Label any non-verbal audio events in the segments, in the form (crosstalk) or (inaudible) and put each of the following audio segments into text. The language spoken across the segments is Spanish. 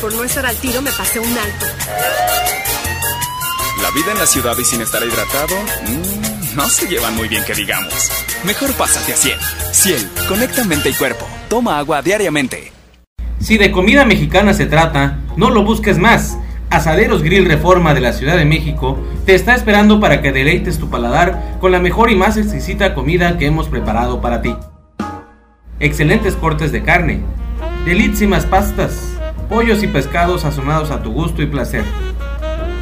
Por no estar al tiro me pasé un alto. La vida en la ciudad y sin estar hidratado, mmm, no se llevan muy bien que digamos. Mejor pásate a Ciel. Ciel, conecta mente y cuerpo. Toma agua diariamente. Si de comida mexicana se trata, no lo busques más. Asaderos Grill Reforma de la Ciudad de México te está esperando para que deleites tu paladar con la mejor y más exquisita comida que hemos preparado para ti. Excelentes cortes de carne, delísimas pastas, pollos y pescados sazonados a tu gusto y placer.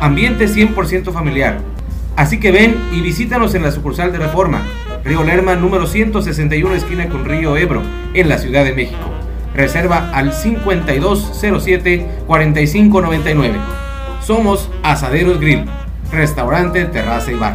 Ambiente 100% familiar. Así que ven y visítanos en la sucursal de Reforma, Río Lerma número 161 esquina con Río Ebro, en la Ciudad de México. Reserva al 5207-4599. Somos Asaderos Grill, restaurante, terraza y bar.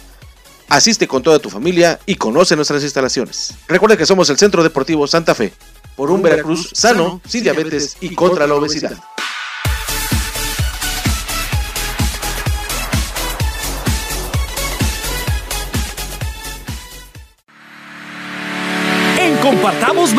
Asiste con toda tu familia y conoce nuestras instalaciones. Recuerda que somos el Centro Deportivo Santa Fe, por un Veracruz sano, sin diabetes y contra la obesidad.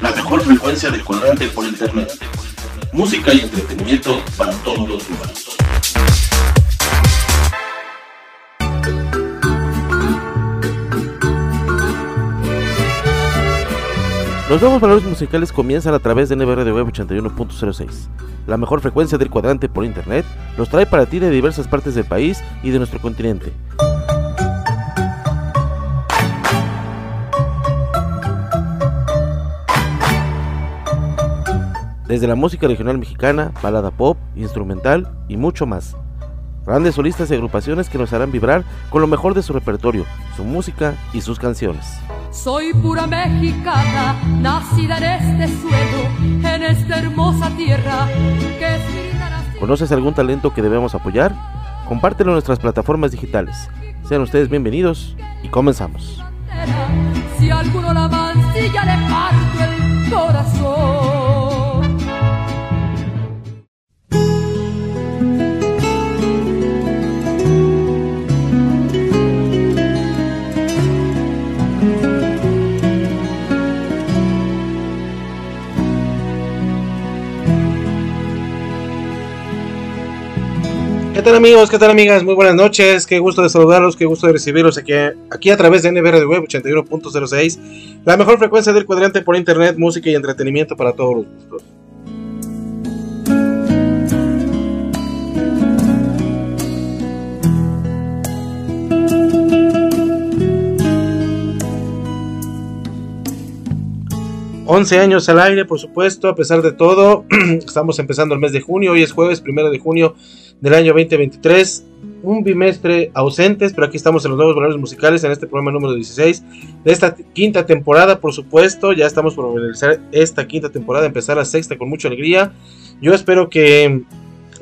la mejor frecuencia de cuadrante por internet. Música y entretenimiento para todos los humanos. Los nuevos valores musicales comienzan a través de NBR de Web 81.06. La mejor frecuencia del cuadrante por internet los trae para ti de diversas partes del país y de nuestro continente. Desde la música regional mexicana, balada pop, instrumental y mucho más. Grandes solistas y agrupaciones que nos harán vibrar con lo mejor de su repertorio, su música y sus canciones. Soy pura mexicana, nacida en este suelo, en esta hermosa tierra que es. ¿Conoces algún talento que debemos apoyar? Compártelo en nuestras plataformas digitales. Sean ustedes bienvenidos y comenzamos. Si alguno la mancilla le parte el corazón. Tal amigos? ¿Qué tal amigas? Muy buenas noches, qué gusto de saludarlos, qué gusto de recibirlos aquí, aquí a través de NBR de Web 81.06, la mejor frecuencia del cuadrante por internet, música y entretenimiento para todos los gustos. Once años al aire, por supuesto, a pesar de todo, (clears throat) estamos empezando el mes de junio, hoy es jueves, primero de junio del año 2023. Un bimestre ausentes, pero aquí estamos en los nuevos valores musicales en este programa número 16 de esta quinta temporada, por supuesto. Ya estamos por finalizar esta quinta temporada, empezar la sexta con mucha alegría. Yo espero que,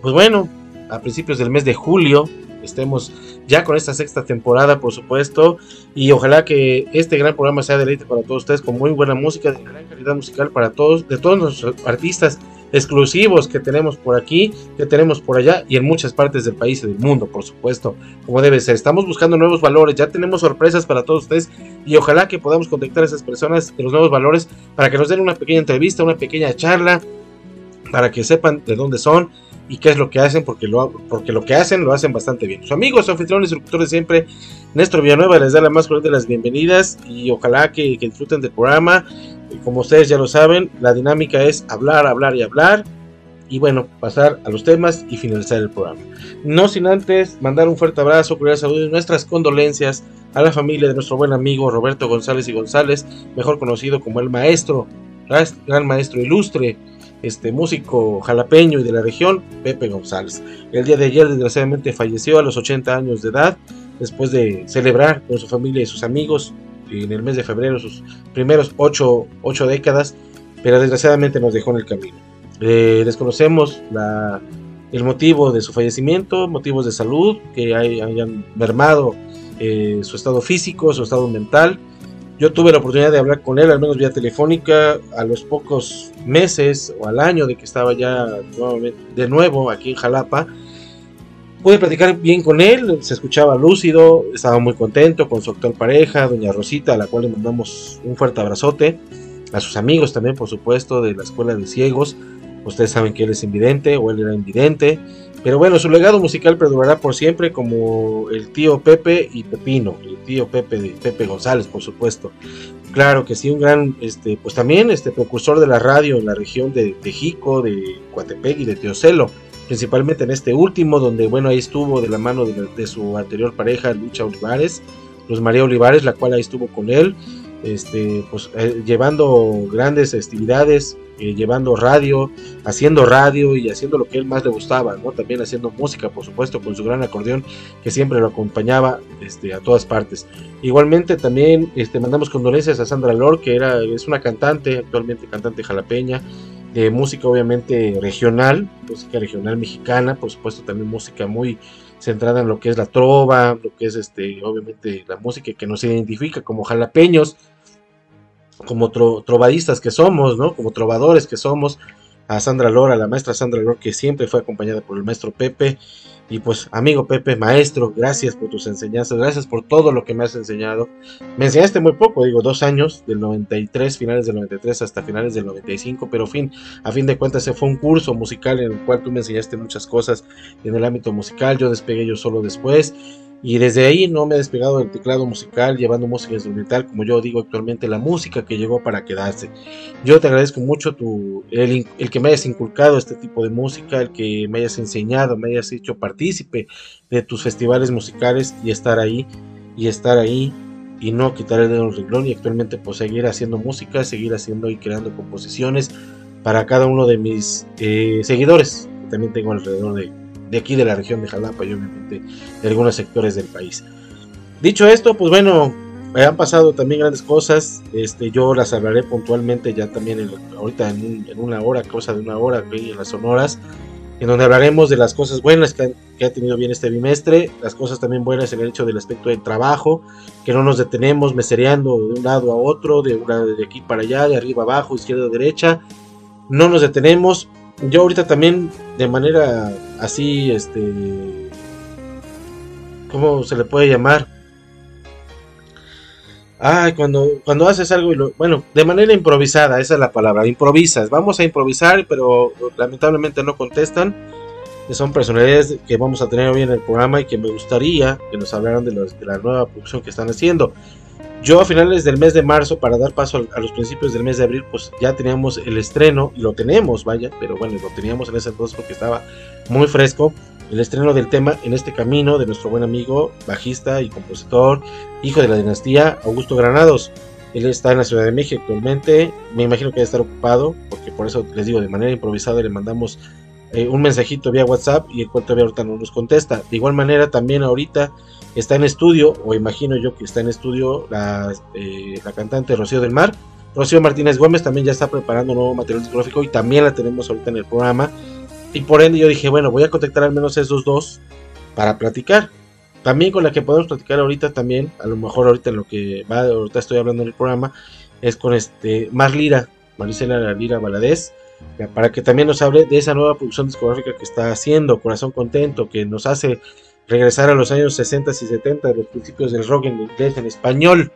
pues bueno, a principios del mes de julio estemos ya con esta sexta temporada, por supuesto. Y ojalá que este gran programa sea deleite para todos ustedes con muy buena música, de gran calidad musical para todos, de todos nuestros artistas exclusivos que tenemos por aquí, que tenemos por allá y en muchas partes del país y del mundo, por supuesto, como debe ser. Estamos buscando nuevos valores, ya tenemos sorpresas para todos ustedes y ojalá que podamos contactar a esas personas de los nuevos valores para que nos den una pequeña entrevista, una pequeña charla, para que sepan de dónde son y qué es lo que hacen, porque lo, porque lo que hacen lo hacen bastante bien. Amigos, anfitriones y de siempre, Néstor Villanueva les da la más cordial de las bienvenidas y ojalá que, disfruten del programa como ustedes ya lo saben, la dinámica es hablar, hablar y hablar. Y bueno, pasar a los temas y finalizar el programa. No sin antes mandar un fuerte abrazo, cordial saludo y nuestras condolencias a la familia de nuestro buen amigo Roberto González y González, mejor conocido como el maestro, gran maestro ilustre, este músico jalapeño y de la región, Pepe González. El día de ayer desgraciadamente falleció a los 80 años de edad, después de celebrar con su familia y sus amigos en el mes de febrero sus primeros ocho, décadas, pero desgraciadamente nos dejó en el camino. Eh, desconocemos la, el motivo de su fallecimiento, motivos de salud que hayan mermado eh, su estado físico, su estado mental. Yo tuve la oportunidad de hablar con él, al menos vía telefónica, a los pocos meses o al año de que estaba ya de nuevo aquí en Jalapa pude platicar bien con él, se escuchaba lúcido, estaba muy contento con su actual pareja, doña Rosita, a la cual le mandamos un fuerte abrazote, a sus amigos también, por supuesto, de la escuela de ciegos, ustedes saben que él es invidente o él era invidente, pero bueno, su legado musical perdurará por siempre como el tío Pepe y Pepino, el tío Pepe de Pepe González, por supuesto. Claro que sí, un gran, este, pues también este precursor de la radio en la región de Tejico, de Coatepec y de Teocelo principalmente en este último, donde bueno, ahí estuvo de la mano de, su anterior pareja, Lucha Olivares, Luz María Olivares, la cual ahí estuvo con él, este, pues eh, llevando grandes festividades, eh, llevando radio, haciendo radio y haciendo lo que él más le gustaba. También haciendo música, por supuesto, con su gran acordeón que siempre lo acompañaba este, a todas partes. Igualmente también este, mandamos condolencias a Sandra Lor, que era, es una cantante, actualmente cantante jalapeña, de música obviamente regional, música regional mexicana, por supuesto también música muy centrada en lo que es la trova, lo que es este, obviamente la música que nos identifica como jalapeños, como trovadistas que somos, ¿no? Como trovadores que somos, a Sandra Lora, la maestra Sandra Lora, que siempre fue acompañada por el maestro Pepe, y pues, amigo Pepe, maestro, gracias por tus enseñanzas, gracias por todo lo que me has enseñado. Me enseñaste muy poco, digo, dos años, del 93, finales del 93 hasta finales del 95, pero fin, a fin de cuentas, fue un curso musical en el cual tú me enseñaste muchas cosas en el ámbito musical. Yo despegué yo solo después. Y desde ahí no me he despegado del teclado musical, llevando música instrumental, como yo digo actualmente, la música que llegó para quedarse. Yo te agradezco mucho tu, el, que me hayas inculcado este tipo de música, el que me hayas enseñado, me hayas hecho partícipe de tus festivales musicales y estar ahí, y estar ahí, y no quitar el dedo del renglón, y actualmente pues seguir haciendo música, seguir haciendo y creando composiciones para cada uno de mis eh, seguidores, que también tengo alrededor de de aquí de la región de Jalapa y obviamente de algunos sectores del país. Dicho esto, pues bueno, me han pasado también grandes cosas. Este, yo las hablaré puntualmente ya también ahorita en, una hora, cosa de una hora en las sonoras. en donde hablaremos de las cosas buenas que, ha tenido bien este bimestre, las cosas también buenas en el hecho del aspecto del trabajo, que no nos detenemos mesereando de un lado a otro, de, de aquí para allá, de arriba abajo, izquierda a derecha, no nos detenemos. Yo ahorita también de manera así, este, ¿cómo se le puede llamar? Ay, cuando, cuando haces algo y lo, bueno, de manera improvisada, esa es la palabra, improvisas, vamos a improvisar, pero lamentablemente no contestan. Son personalidades que vamos a tener hoy en el programa y que me gustaría que nos hablaran de la nueva producción que están haciendo. Yo a finales del mes de marzo, para dar paso a los principios del mes de abril, pues ya teníamos el estreno, y lo tenemos, vaya, pero bueno, lo teníamos en ese entonces porque estaba muy fresco el estreno del tema En este camino de nuestro buen amigo, bajista y compositor, hijo de la dinastía, Augusto Granados. Él está en la Ciudad de México actualmente, me imagino que debe estar ocupado, porque por eso les digo, de manera improvisada le mandamos eh, un mensajito vía WhatsApp y el cual todavía ahorita no nos contesta. De igual manera también ahorita está en estudio, o imagino yo que está en estudio la, eh, la cantante Rocío del Mar. Rocío Martínez Gómez también ya está preparando nuevo material discográfico y también la tenemos ahorita en el programa. Y por ende yo dije, bueno, voy a contactar al menos esos dos para platicar. También con la que podemos platicar ahorita también, a lo mejor ahorita en lo que va, ahorita estoy hablando en el programa, es con este Mar Lira, Maricela Lira Valadez, para que también nos hable de esa nueva producción discográfica que está haciendo, Corazón Contento, que nos hace regresar a los años 60 y 70, de los principios del rock en inglés, en español.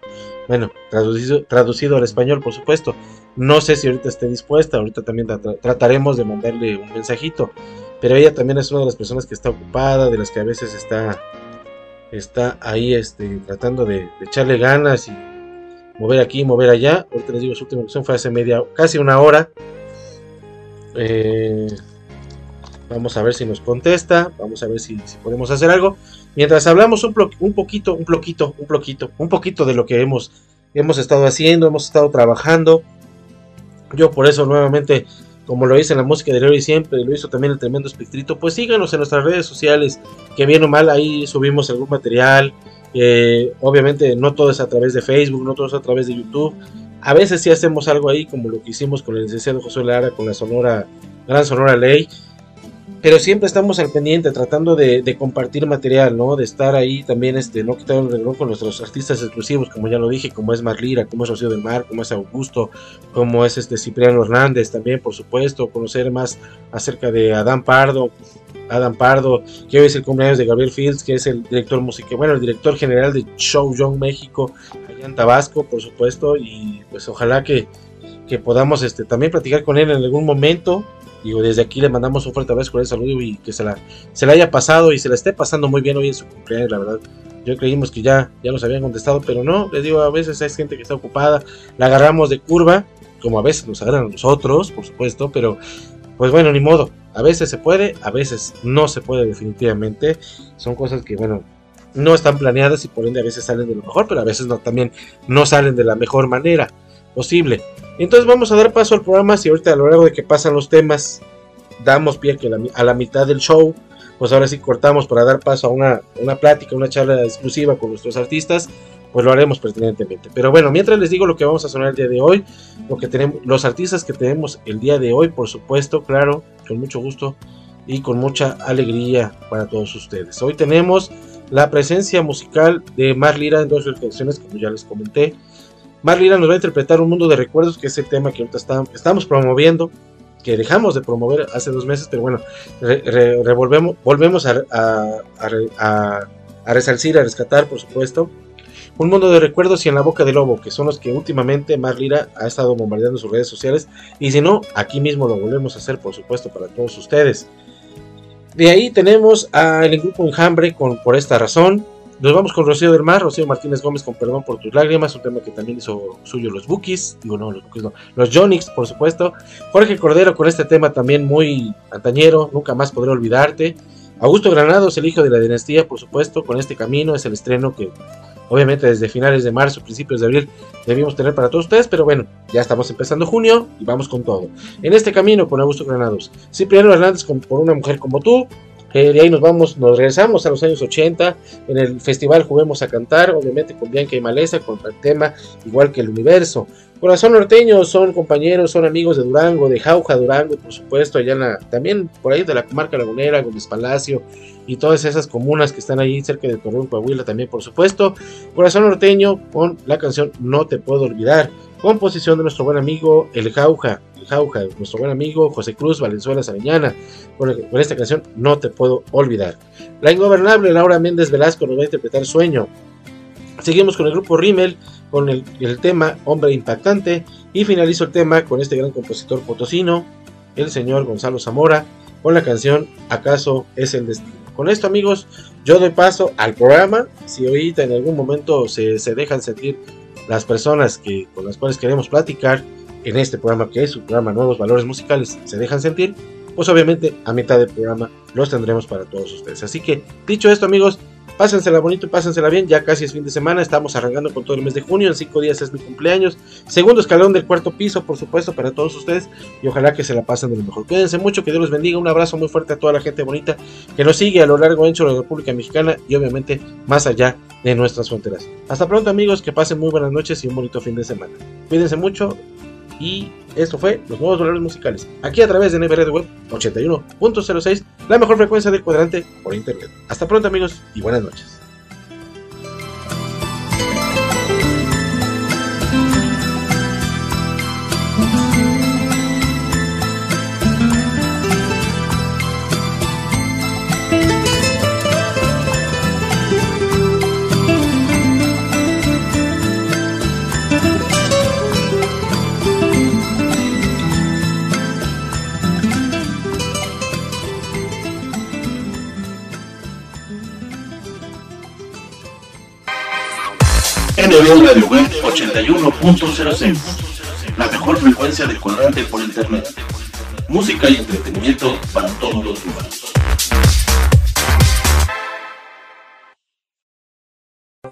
Bueno, traducido, traducido al español, por supuesto. No sé si ahorita esté dispuesta, ahorita también trataremos de mandarle un mensajito. Pero ella también es una de las personas que está ocupada, de las que a veces está, está ahí este, tratando de, echarle ganas y mover aquí, mover allá. Ahorita les digo, su última opción fue hace media, casi una hora. Eh, vamos a ver si nos contesta, vamos a ver si, podemos hacer algo. Mientras hablamos un, poquito, un poquito, un poquito, un poquito de lo que hemos, hemos estado haciendo, hemos estado trabajando. Yo por eso nuevamente, como lo hice en la música de hoy siempre, lo hizo también el tremendo espectrito, pues síganos en nuestras redes sociales, que bien o mal ahí subimos algún material. Eh, obviamente no todo es a través de Facebook, no todo es a través de YouTube. A veces sí hacemos algo ahí, como lo que hicimos con el licenciado José Lara, con la Sonora, Gran Sonora Ley pero siempre estamos al pendiente tratando de, compartir material, ¿no? De estar ahí también, este, no quitar el reloj con nuestros artistas exclusivos, como ya lo dije, como es Marlira, como es Rocío del Mar, como es Augusto, como es este Cipriano Hernández también, por supuesto, conocer más acerca de Adán Pardo, Adam Pardo, que hoy es el cumpleaños de Gabriel Fields, que es el director musical, bueno, el director general de Show Young México, allá en Tabasco, por supuesto, y pues ojalá que, que podamos este, también platicar con él en algún momento, Digo, desde aquí le mandamos un fuerte abrazo el saludo y que se la, se la haya pasado y se la esté pasando muy bien hoy en su cumpleaños, la verdad. Yo creímos que ya, ya nos habían contestado, pero no, les digo, a veces hay gente que está ocupada, la agarramos de curva, como a veces nos agarran a nosotros, por supuesto, pero pues bueno, ni modo. A veces se puede, a veces no se puede definitivamente. Son cosas que, bueno, no están planeadas y por ende a veces salen de lo mejor, pero a veces no, también no salen de la mejor manera posible. Entonces vamos a dar paso al programa. Si ahorita a lo largo de que pasan los temas damos pie que a la mitad del show, pues ahora sí cortamos para dar paso a una, una plática, una charla exclusiva con nuestros artistas, pues lo haremos pertinentemente. Pero bueno, mientras les digo lo que vamos a sonar el día de hoy, lo que tenemos, los artistas que tenemos el día de hoy, por supuesto, claro, con mucho gusto y con mucha alegría para todos ustedes. Hoy tenemos la presencia musical de Mar Lira en dos canciones, como ya les comenté. Marlina nos va a interpretar Un Mundo de Recuerdos, que es el tema que ahorita estamos promoviendo, que dejamos de promover hace dos meses, pero bueno, volvemos a, a, a, a, resalcir, a rescatar, por supuesto. Un mundo de recuerdos y en la boca del lobo, que son los que últimamente Marlira ha estado bombardeando sus redes sociales. Y si no, aquí mismo lo volvemos a hacer, por supuesto, para todos ustedes. De ahí tenemos al grupo Enjambre con Por esta razón, nos vamos con Rocío del Mar, Rocío Martínez Gómez con Perdón por tus lágrimas, un tema que también hizo suyo los Bookies, digo no, los Bookies no, los Jonix, por supuesto. Jorge Cordero con este tema también muy antañero, nunca más podré olvidarte. Augusto Granados, el hijo de la dinastía, por supuesto, con este camino es el estreno que obviamente desde finales de marzo, principios de abril debimos tener para todos ustedes, pero bueno, ya estamos empezando junio y vamos con todo. En este camino con Augusto Granados, Cipriano Hernández con Por una mujer como tú, Eh, de ahí nos vamos, nos regresamos a los años 80. En el festival Juguemos a Cantar, obviamente con Bianca y Maleza, con el tema igual que el universo. Corazón Norteño son compañeros, son amigos de Durango, de Jauja Durango, por supuesto, allá en la, también por ahí de la comarca lagunera, Gómez Palacio y todas esas comunas que están ahí cerca de Torreón, Coahuila también, por supuesto. Corazón Norteño con la canción No te puedo olvidar, composición de nuestro buen amigo El Jauja, Jauja, nuestro buen amigo José Cruz Valenzuela Sareñana, con, con esta canción No te puedo olvidar. La ingobernable Laura Méndez Velasco nos va a interpretar Sueño. Seguimos con el grupo Rimmel con el, el, tema Hombre Impactante y finalizo el tema con este gran compositor potosino, el señor Gonzalo Zamora, con la canción ¿Acaso es el destino? Con esto amigos, yo doy paso al programa, si ahorita en algún momento se, se dejan sentir las personas que, con las cuales queremos platicar en este programa que es su programa Nuevos Valores Musicales, se dejan sentir, pues obviamente a mitad del programa los tendremos para todos ustedes. Así que dicho esto amigos, Pásensela bonito, pásensela bien, ya casi es fin de semana, estamos arrancando con todo el mes de junio, en cinco días es mi cumpleaños, segundo escalón del cuarto piso, por supuesto, para todos ustedes, y ojalá que se la pasen de lo mejor. Cuídense mucho, que Dios los bendiga, un abrazo muy fuerte a toda la gente bonita que nos sigue a lo largo ancho de la República Mexicana y obviamente más allá de nuestras fronteras. Hasta pronto amigos, que pasen muy buenas noches y un bonito fin de semana. Cuídense mucho y esto fue Los Nuevos Valores Musicales, aquí a través de NBR Web 81.06, la mejor frecuencia del cuadrante por internet. Hasta pronto amigos y buenas noches. NB Radio Web 81.06, la mejor frecuencia del cuadrante por internet. Música y entretenimiento para todos los humanos.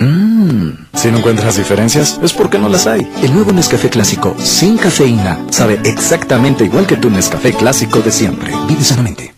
Mmm, si no encuentras diferencias, es porque no las hay. El nuevo Nescafé clásico sin cafeína sabe exactamente igual que tu Nescafé clásico de siempre. Vive sanamente.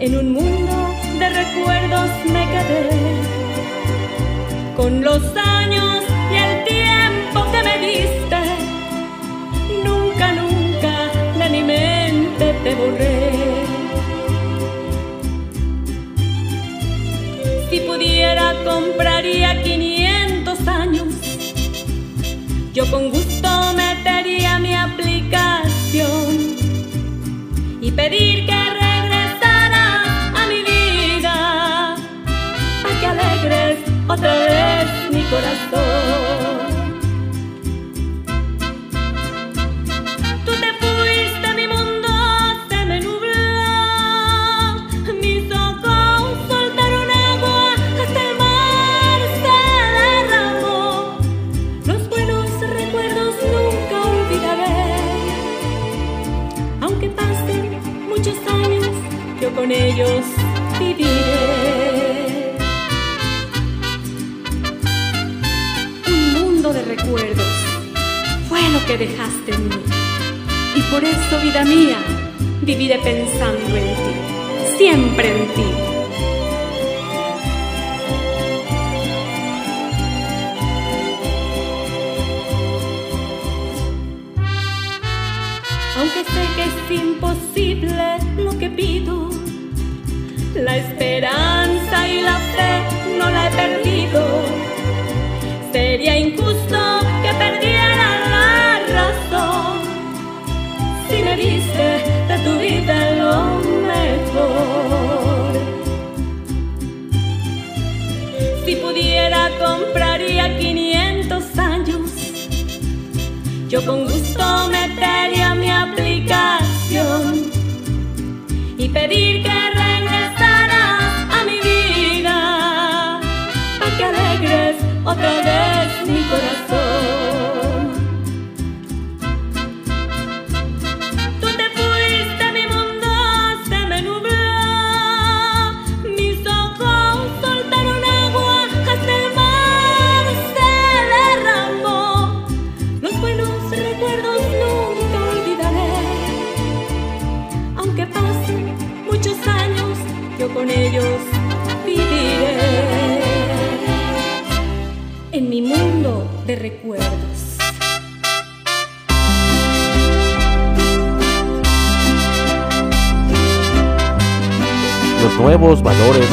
En un mundo de recuerdos me quedé. Con los años y el tiempo que me diste, nunca, nunca de mi mente te borré. Si pudiera compraría 500 años. Yo con gusto metería mi aplicación y pedir que corazón. que dejaste en mí. Y por eso, vida mía, viviré pensando en ti, siempre en ti. pedir que nuevos valores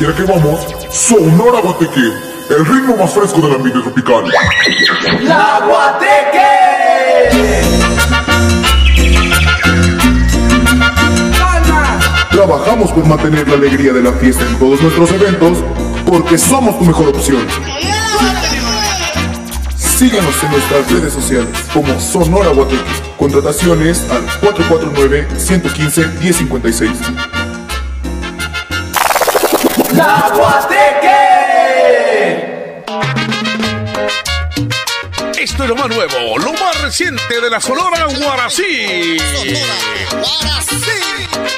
quiera que vamos, Sonora Guateque, el ritmo más fresco del ambiente tropical. ¡La Guateque! Trabajamos por mantener la alegría de la fiesta en todos nuestros eventos, porque somos tu mejor opción. Síguenos en nuestras redes sociales como Sonora Guateque. Contrataciones al 449-115-1056. ¡La Guateque! Esto es lo más nuevo, lo más reciente de la Sonora Guarací.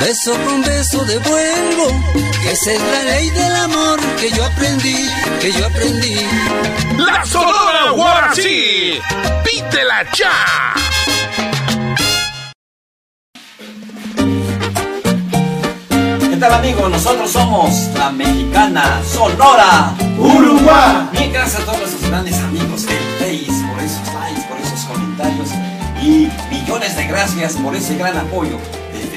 beso con beso devuelvo. Esa es la ley del amor que yo aprendí, que yo aprendí. La Sonora Guarací, pídela ya. ¿Qué tal amigos? Nosotros somos la mexicana Sonora Uruguay. Bien, gracias a todos nuestros grandes amigos del Face por esos likes, por esos comentarios y millones de gracias por ese gran apoyo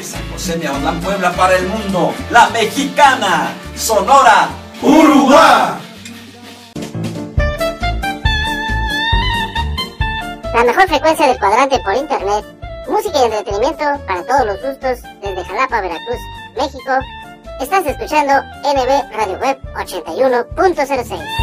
San José de Aguadán, Puebla para el mundo. La mexicana Sonora Uruguay. La mejor frecuencia del cuadrante por internet. Música y entretenimiento para todos los gustos desde Jalapa, Veracruz, México. Estás escuchando NB Radio Web 81.06.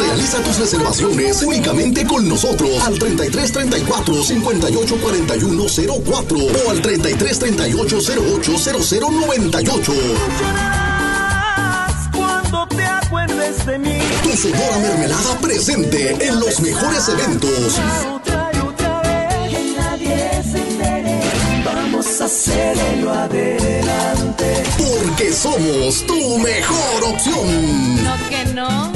Realiza tus reservaciones únicamente con nosotros al 33 34 58 41 04 o al 33 38 08 00 98. Cuando te acuerdes de mí. Tu Sonora Mermelada presente en los mejores eventos. Que nadie se entere. Vamos a hacerlo adelante. Porque somos tu mejor opción. No que no.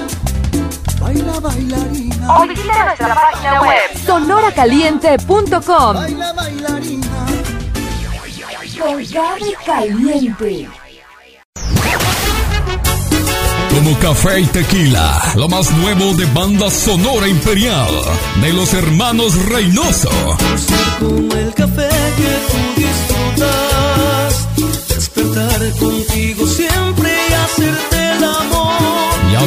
Baila, bailarina. O visita nuestra página web sonoracaliente.com. Baila, bailarina. Caliente. Como café y tequila, lo más nuevo de banda sonora imperial de los hermanos Reynoso. Como el café que tú disfrutas. Despertar contigo siempre y. Ya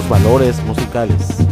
Valores musicales.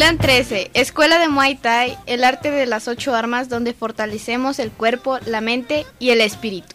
Clan 13, Escuela de Muay Thai, el arte de las ocho armas donde fortalecemos el cuerpo, la mente y el espíritu.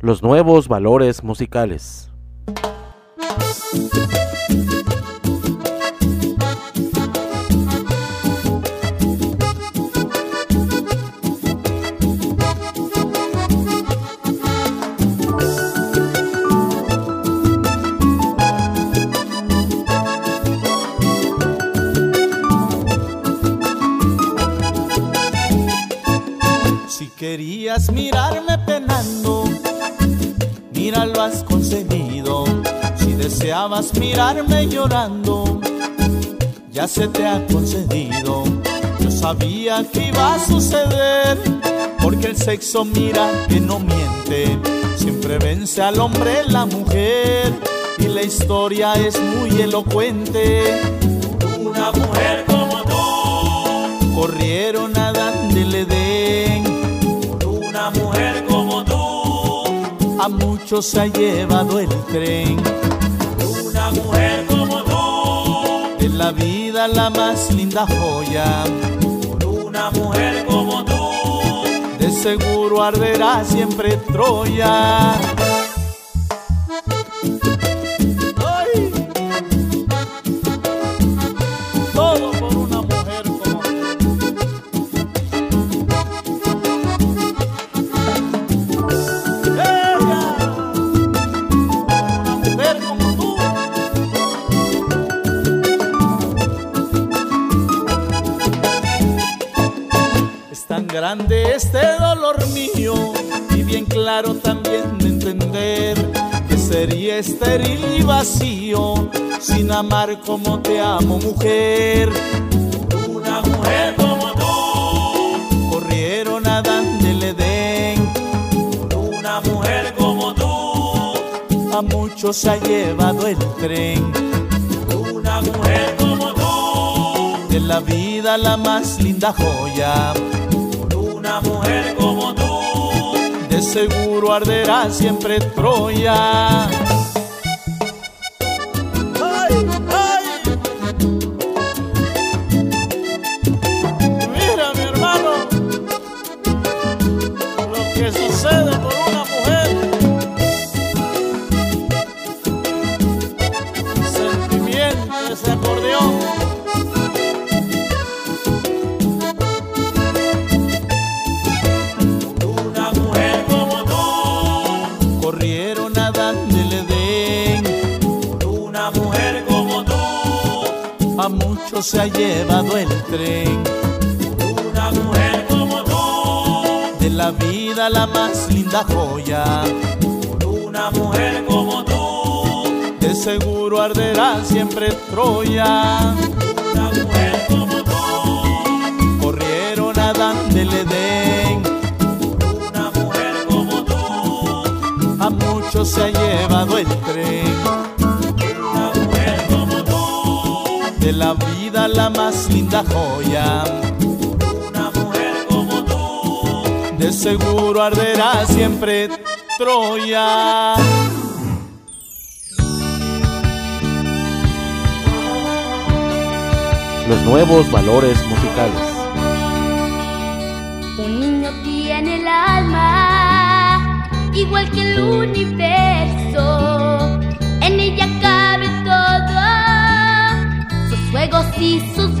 Los nuevos valores musicales. Si querías mirarme penando, mira lo has conseguido. Si deseabas mirarme llorando, ya se te ha concedido. Yo sabía que iba a suceder, porque el sexo mira que no miente. Siempre vence al hombre la mujer, y la historia es muy elocuente. Una mujer como tú, corrieron a darle Edén. Una mujer como tú, a muchos se ha llevado el tren. Una mujer como tú, en la vida la más linda joya. Una mujer como tú, de seguro arderá siempre Troya. Estéril y vacío sin amar como te amo mujer. Una mujer como tú corrieron a Dan del Edén. Una mujer como tú a muchos ha llevado el tren. Una mujer como tú de la vida la más linda joya. Una mujer como tú de seguro arderá siempre Troya. La más linda joya. Una mujer como tú, de seguro arderá siempre Troya. Una mujer como tú, corrieron a darle Edén. Una mujer como tú, a muchos se ha llevado el tren. Una mujer como tú, de la vida la más linda joya. seguro arderá siempre Troya. Los nuevos valores musicales. Un niño tiene el alma, igual que el universo. En ella cabe todo, sus juegos y sus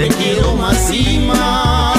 te quiero más y más.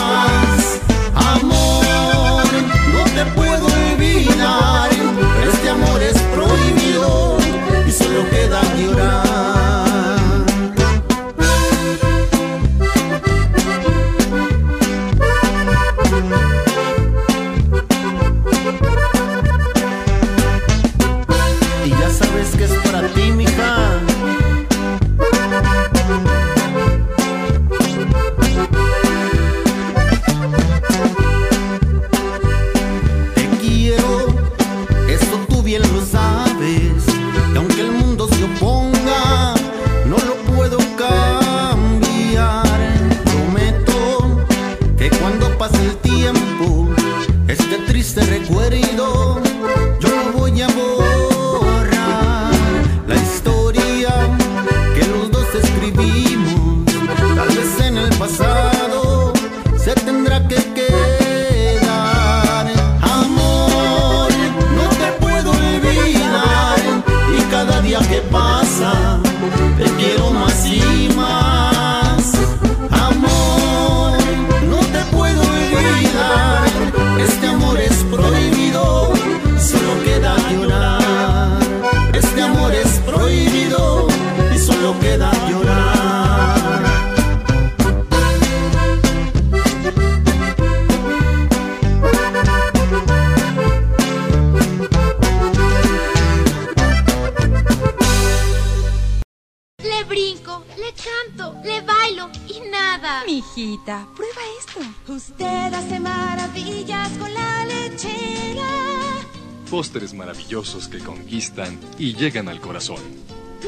Y llegan al corazón.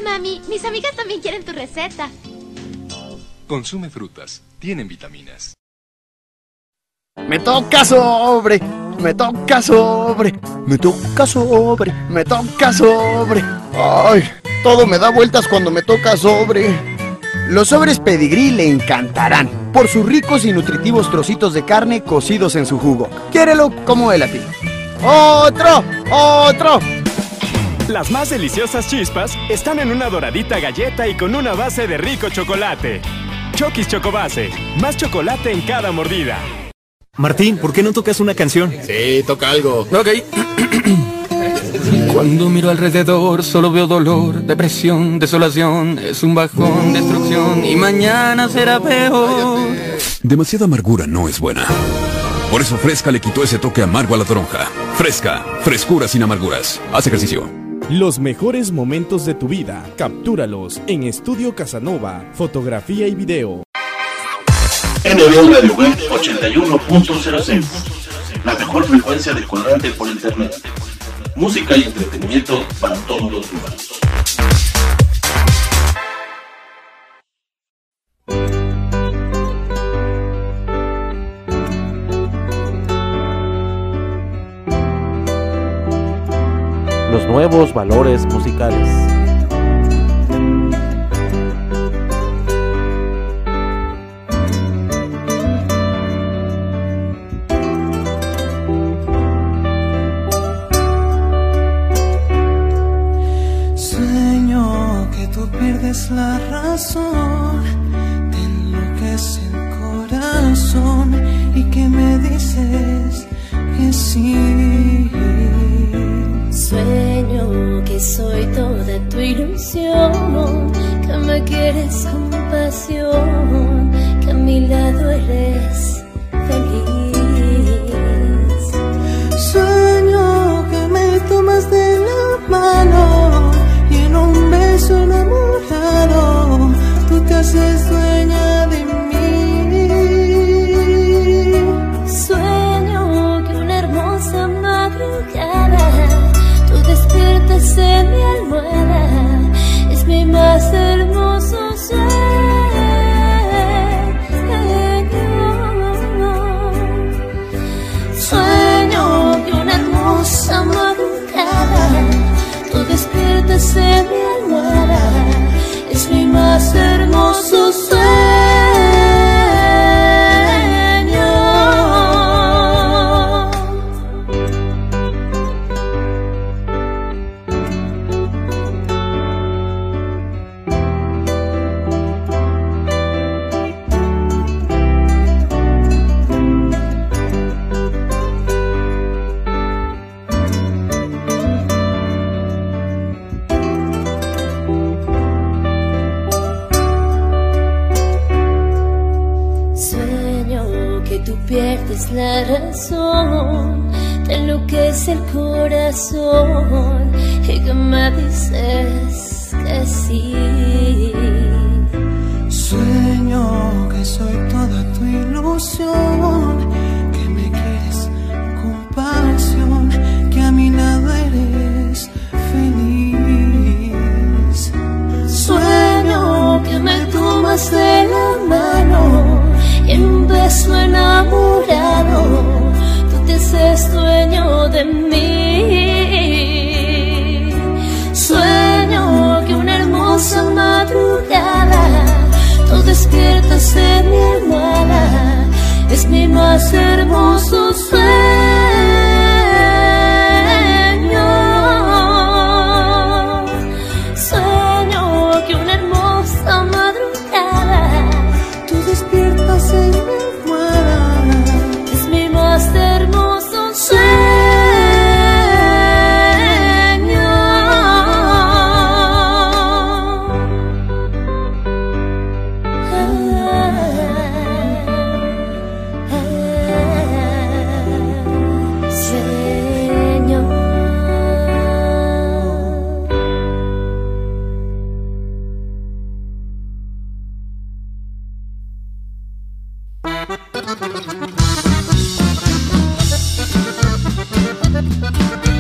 Mami, mis amigas también quieren tu receta. Consume frutas, tienen vitaminas. Me toca sobre, me toca sobre, me toca sobre, me toca sobre. Ay, todo me da vueltas cuando me toca sobre. Los sobres pedigrí le encantarán por sus ricos y nutritivos trocitos de carne cocidos en su jugo. Quiérelo como él a ti. ¡Otro! ¡Otro! Las más deliciosas chispas están en una doradita galleta y con una base de rico chocolate. Chokis Chocobase, más chocolate en cada mordida. Martín, ¿por qué no tocas una canción? Sí, toca algo. Ok. Cuando miro alrededor solo veo dolor, depresión, desolación, es un bajón, destrucción y mañana será peor. Demasiada amargura no es buena. Por eso Fresca le quitó ese toque amargo a la toronja. Fresca, frescura sin amarguras. Haz ejercicio. Los mejores momentos de tu vida, captúralos en Estudio Casanova, fotografía y video. NB Radio Web 81.06 La mejor frecuencia de cuadrante por internet. Música y entretenimiento para todos los lugares. Nuevos valores musicales. Sueño que tú pierdes la razón, te enloquece el corazón y que me dices que sí. Sueño soy toda tu ilusión, que me quieres con pasión, que a mi lado eres feliz. Sueño que me tomas de la mano y en un beso enamorado tú te haces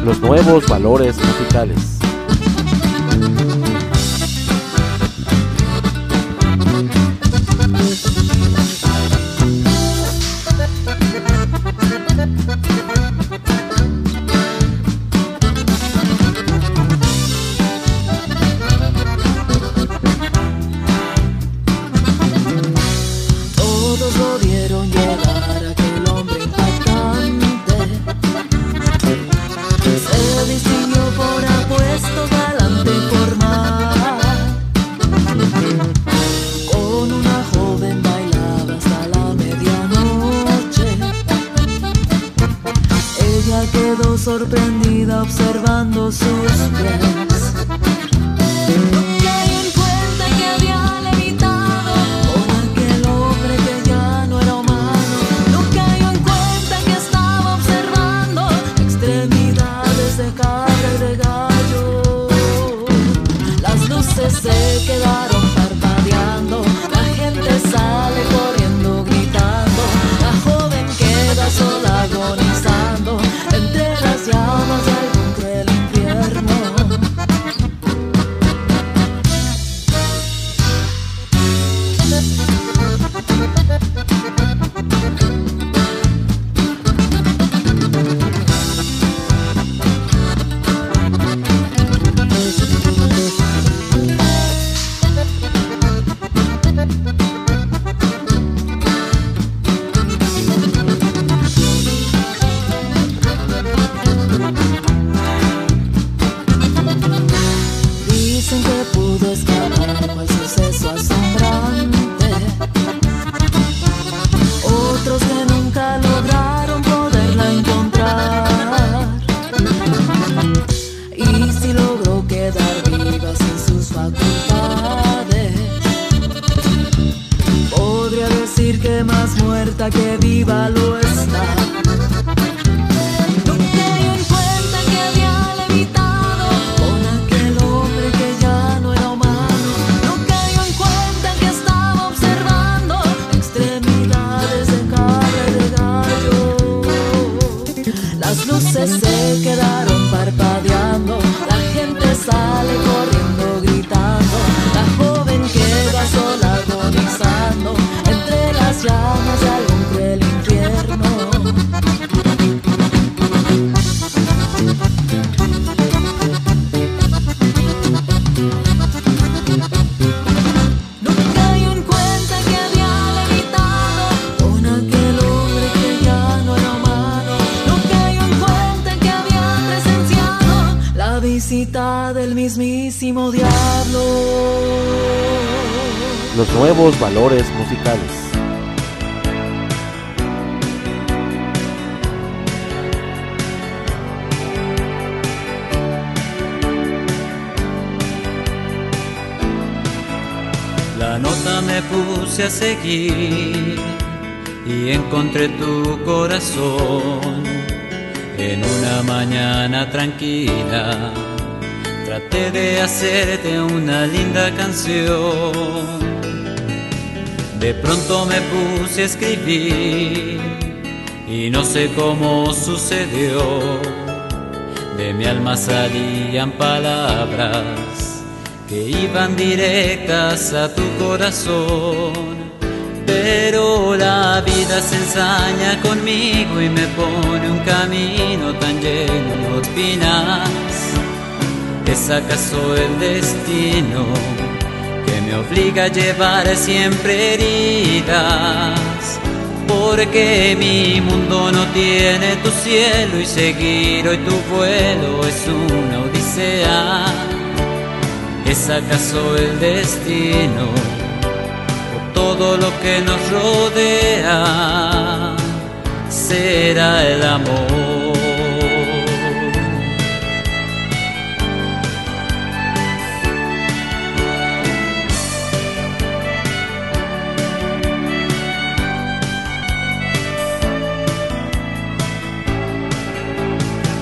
los nuevos valores musicales. Seguir y encontré tu corazón en una mañana tranquila. Traté de hacerte una linda canción. De pronto me puse a escribir y no sé cómo sucedió. De mi alma salían palabras que iban directas a tu corazón. Pero la vida se ensaña conmigo y me pone un camino tan lleno de espinas. ¿Es acaso el destino que me obliga a llevar siempre heridas? Porque mi mundo no tiene tu cielo y seguir hoy tu vuelo es una odisea. ¿Es acaso el destino todo lo que nos rodea? Será el amor.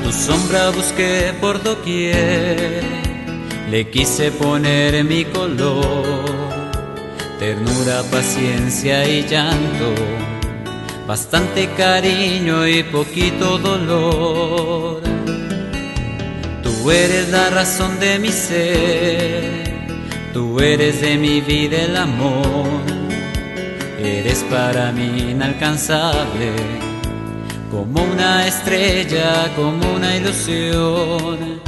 Tu sombra busqué por doquier le quise poner mi color, ternura, paciencia y llanto, bastante cariño y poquito dolor. Tú eres la razón de mi ser, tú eres de mi vida el amor, eres para mí inalcanzable, como una estrella, como una ilusión.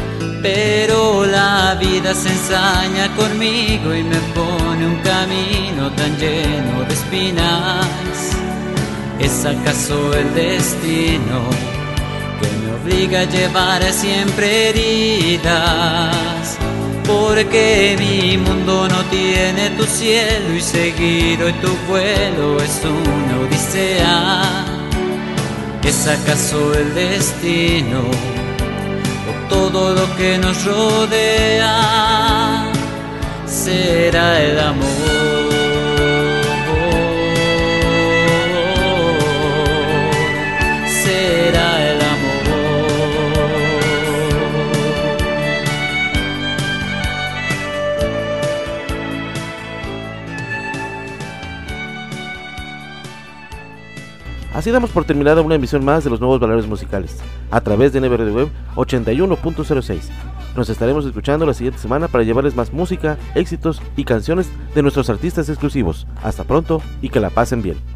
Pero la vida se ensaña conmigo y me pone un camino tan lleno de espinas. ¿Es acaso el destino que me obliga a llevar siempre heridas? Porque mi mundo no tiene tu cielo y seguir hoy tu vuelo es una odisea. ¿Es acaso el destino o todo lo que nos rodea? Será el amor. será el amor. Así damos por terminada una emisión más de los nuevos valores musicales, a través de NB Radio Web 81.06. Nos estaremos escuchando la siguiente semana para llevarles más música, éxitos y canciones de nuestros artistas exclusivos. Hasta pronto y que la pasen bien.